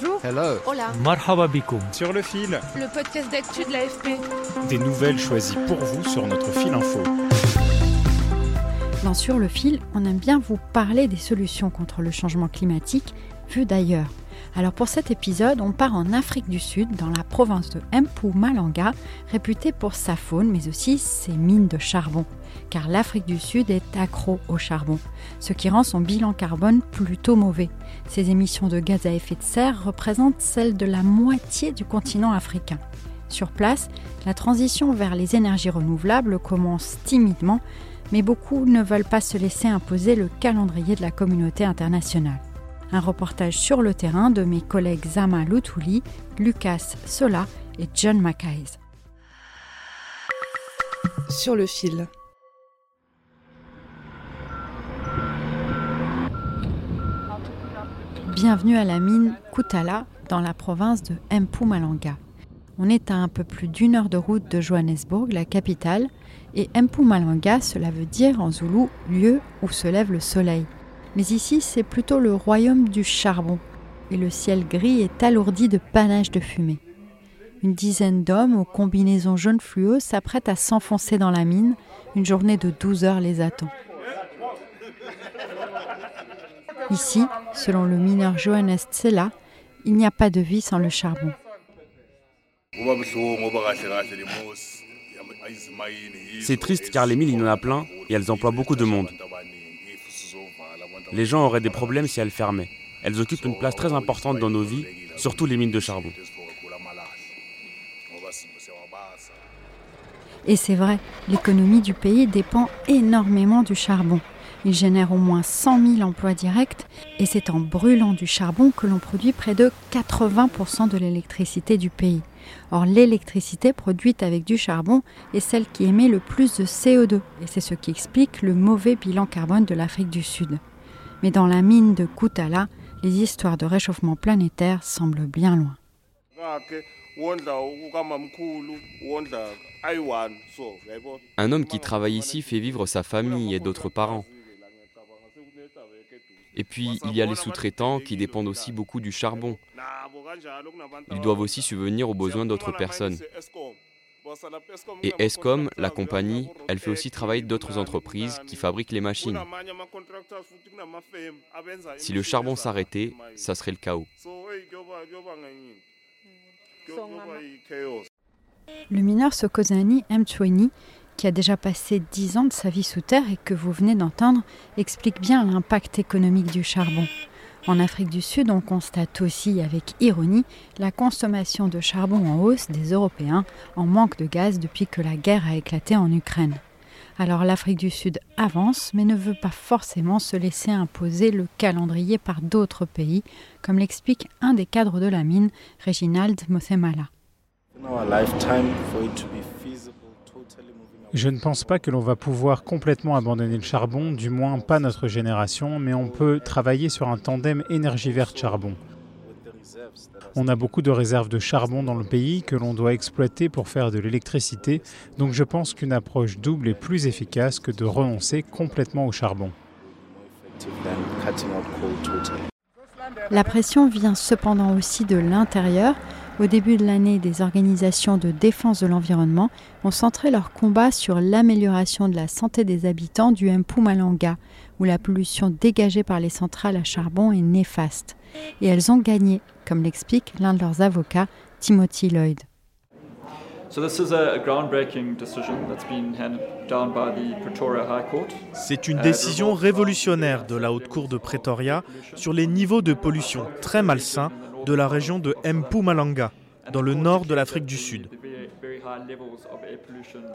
Bonjour. Hello. Hola. Marhaba bikoum. Sur le fil, Le podcast d'actu de l'AFP. des nouvelles choisies pour vous sur notre fil info. Dans Sur le fil, on aime bien vous parler des solutions contre le changement climatique vues d'ailleurs. Alors pour cet épisode, on part en Afrique du Sud, dans la province de Mpumalanga, réputée pour sa faune, mais aussi ses mines de charbon. Car l'Afrique du Sud est accro au charbon, ce qui rend son bilan carbone plutôt mauvais. Ses émissions de gaz à effet de serre représentent celles de la moitié du continent africain. Sur place, la transition vers les énergies renouvelables commence timidement, mais beaucoup ne veulent pas se laisser imposer le calendrier de la communauté internationale. Un reportage sur le terrain de mes collègues Zama Lutouli, Lucas Sola et John Mackay. Sur le fil. Bienvenue à la mine Kutala dans la province de Mpumalanga. On est à un peu plus d'une heure de route de Johannesburg, la capitale, et Mpumalanga, cela veut dire en zoulou lieu où se lève le soleil. Mais ici, c'est plutôt le royaume du charbon, et le ciel gris est alourdi de panaches de fumée. Une dizaine d'hommes aux combinaisons jaune fluo s'apprêtent à s'enfoncer dans la mine. Une journée de 12 heures les attend. Ici, selon le mineur Johannes Tsela, il n'y a pas de vie sans le charbon. C'est triste car les mines, il y en a plein et elles emploient beaucoup de monde. Les gens auraient des problèmes si elles fermaient. Elles occupent une place très importante dans nos vies, surtout les mines de charbon. Et c'est vrai, l'économie du pays dépend énormément du charbon. Il génère au moins 100 000 emplois directs et c'est en brûlant du charbon que l'on produit près de 80% de l'électricité du pays. Or, l'électricité produite avec du charbon est celle qui émet le plus de CO2 et c'est ce qui explique le mauvais bilan carbone de l'Afrique du Sud. Mais dans la mine de Kutala, les histoires de réchauffement planétaire semblent bien loin. Un homme qui travaille ici fait vivre sa famille et d'autres parents. Et puis, il y a les sous-traitants qui dépendent aussi beaucoup du charbon. Ils doivent aussi subvenir aux besoins d'autres personnes. Et ESCOM, la compagnie, elle fait aussi travailler d'autres entreprises qui fabriquent les machines. Si le charbon s'arrêtait, ça serait le chaos. Le mineur Sokozani Mchweni, qui a déjà passé 10 ans de sa vie sous terre et que vous venez d'entendre, explique bien l'impact économique du charbon. En Afrique du Sud, on constate aussi avec ironie la consommation de charbon en hausse des Européens en manque de gaz depuis que la guerre a éclaté en Ukraine. Alors l'Afrique du Sud avance mais ne veut pas forcément se laisser imposer le calendrier par d'autres pays, comme l'explique un des cadres de la mine, Reginald Mothemala. Je ne pense pas que l'on va pouvoir complètement abandonner le charbon, du moins pas notre génération, mais on peut travailler sur un tandem énergie verte charbon. On a beaucoup de réserves de charbon dans le pays que l'on doit exploiter pour faire de l'électricité, donc je pense qu'une approche double est plus efficace que de renoncer complètement au charbon. La pression vient cependant aussi de l'intérieur. Au début de l'année, des organisations de défense de l'environnement ont centré leur combat sur l'amélioration de la santé des habitants du Mpumalanga, où la pollution dégagée par les centrales à charbon est néfaste. Et elles ont gagné, comme l'explique l'un de leurs avocats, Timothy Lloyd. C'est une décision révolutionnaire de la Haute Cour de Pretoria sur les niveaux de pollution très malsains de la région de Mpumalanga. dans le nord de l'Afrique du Sud.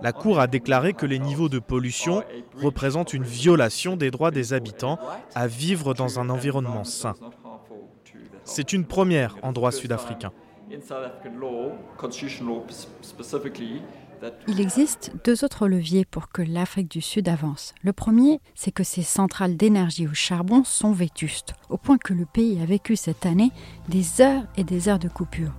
La Cour a déclaré que les niveaux de pollution représentent une violation des droits des habitants à vivre dans un environnement sain. C'est une première en droit sud-africain. Il existe deux autres leviers pour que l'Afrique du Sud avance. Le premier, c'est que ses centrales d'énergie au charbon sont vétustes, au point que le pays a vécu cette année des heures et des heures de coupure.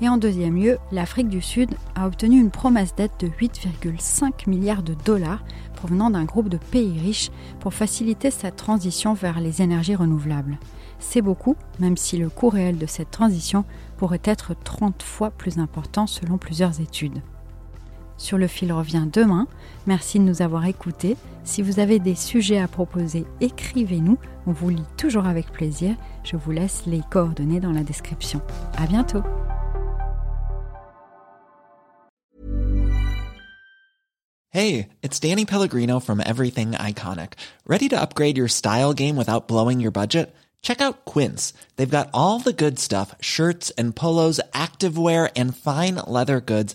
Et en deuxième lieu, l'Afrique du Sud a obtenu une promesse d'aide de 8,5 milliards de dollars provenant d'un groupe de pays riches pour faciliter sa transition vers les énergies renouvelables. C'est beaucoup, même si le coût réel de cette transition pourrait être 30 fois plus important selon plusieurs études. Sur le fil revient demain. Merci de nous avoir écoutés. Si vous avez des sujets à proposer, écrivez-nous. On vous lit toujours avec plaisir. Je vous laisse les coordonnées dans la description. À bientôt. Hey, it's Danny Pellegrino from Everything Iconic. Ready to upgrade your style game without blowing your budget? Check out Quince. They've got all the good stuff shirts and polos, activewear, and fine leather goods,